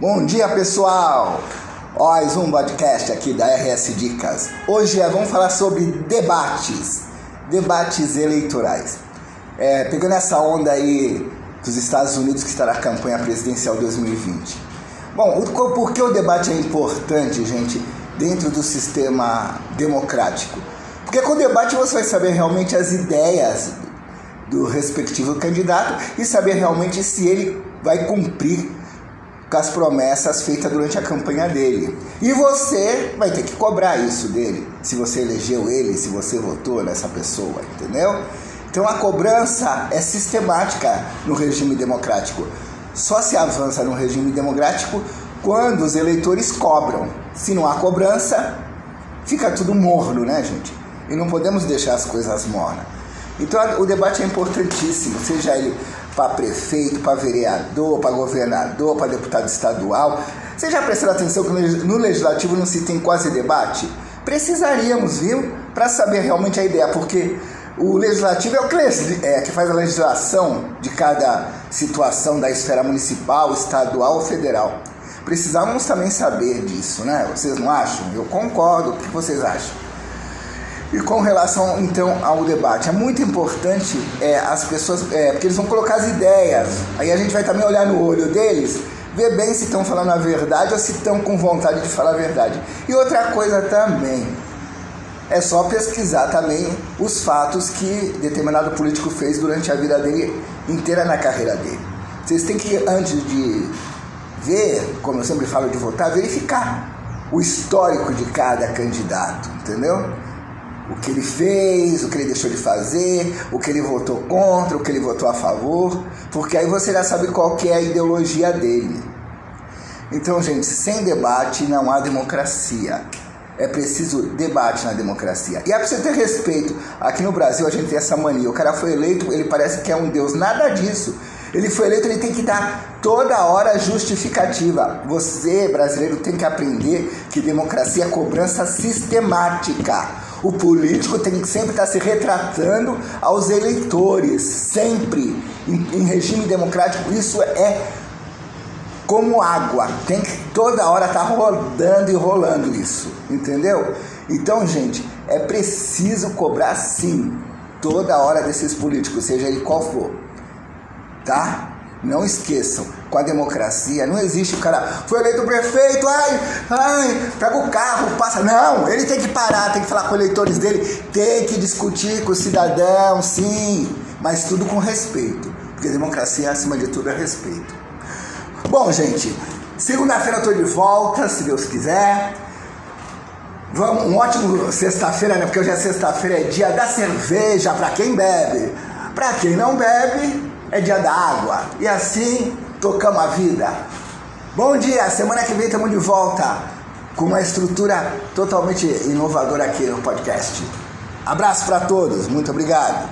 Bom dia, pessoal! Mais um podcast aqui da RS Dicas. Hoje é, vamos falar sobre debates, debates eleitorais. É, pegando essa onda aí dos Estados Unidos que está na campanha presidencial 2020. Bom, o, por que o debate é importante, gente, dentro do sistema democrático? Porque com o debate você vai saber realmente as ideias do respectivo candidato e saber realmente se ele vai cumprir com as promessas feitas durante a campanha dele. E você vai ter que cobrar isso dele, se você elegeu ele, se você votou nessa pessoa, entendeu? Então a cobrança é sistemática no regime democrático. Só se avança no regime democrático quando os eleitores cobram. Se não há cobrança, fica tudo morno, né, gente? E não podemos deixar as coisas mornas. Então o debate é importantíssimo, seja ele para prefeito, para vereador, para governador, para deputado estadual. Você já prestou atenção que no legislativo não se tem quase debate? Precisaríamos, viu? Para saber realmente a ideia, porque o legislativo é o que, é, que faz a legislação de cada situação da esfera municipal, estadual ou federal. Precisamos também saber disso, né? Vocês não acham? Eu concordo. O que vocês acham? E com relação então ao debate, é muito importante é, as pessoas, é, porque eles vão colocar as ideias, aí a gente vai também olhar no olho deles, ver bem se estão falando a verdade ou se estão com vontade de falar a verdade. E outra coisa também, é só pesquisar também os fatos que determinado político fez durante a vida dele inteira na carreira dele. Vocês têm que, antes de ver, como eu sempre falo de votar, verificar o histórico de cada candidato, entendeu? O que ele fez, o que ele deixou de fazer, o que ele votou contra, o que ele votou a favor, porque aí você já sabe qual que é a ideologia dele. Então, gente, sem debate não há democracia. É preciso debate na democracia. E é preciso ter respeito. Aqui no Brasil a gente tem essa mania. O cara foi eleito, ele parece que é um deus. Nada disso. Ele foi eleito, ele tem que dar toda hora justificativa. Você, brasileiro, tem que aprender que democracia é cobrança sistemática. O político tem que sempre estar se retratando aos eleitores, sempre. Em, em regime democrático, isso é como água, tem que toda hora estar tá rodando e rolando isso, entendeu? Então, gente, é preciso cobrar sim, toda hora desses políticos, seja ele qual for, tá? Não esqueçam, com a democracia não existe o cara foi eleito prefeito, ai, ai, pega o carro, passa. Não, ele tem que parar, tem que falar com eleitores dele, tem que discutir com o cidadão, sim, mas tudo com respeito, porque democracia acima de tudo é respeito. Bom, gente, segunda-feira eu tô de volta, se Deus quiser. Vamos, um ótimo sexta-feira, né? Porque hoje é sexta-feira, é dia da cerveja para quem bebe. Para quem não bebe, é dia da água. E assim tocamos a vida. Bom dia, semana que vem estamos de volta com uma estrutura totalmente inovadora aqui no podcast. Abraço para todos, muito obrigado.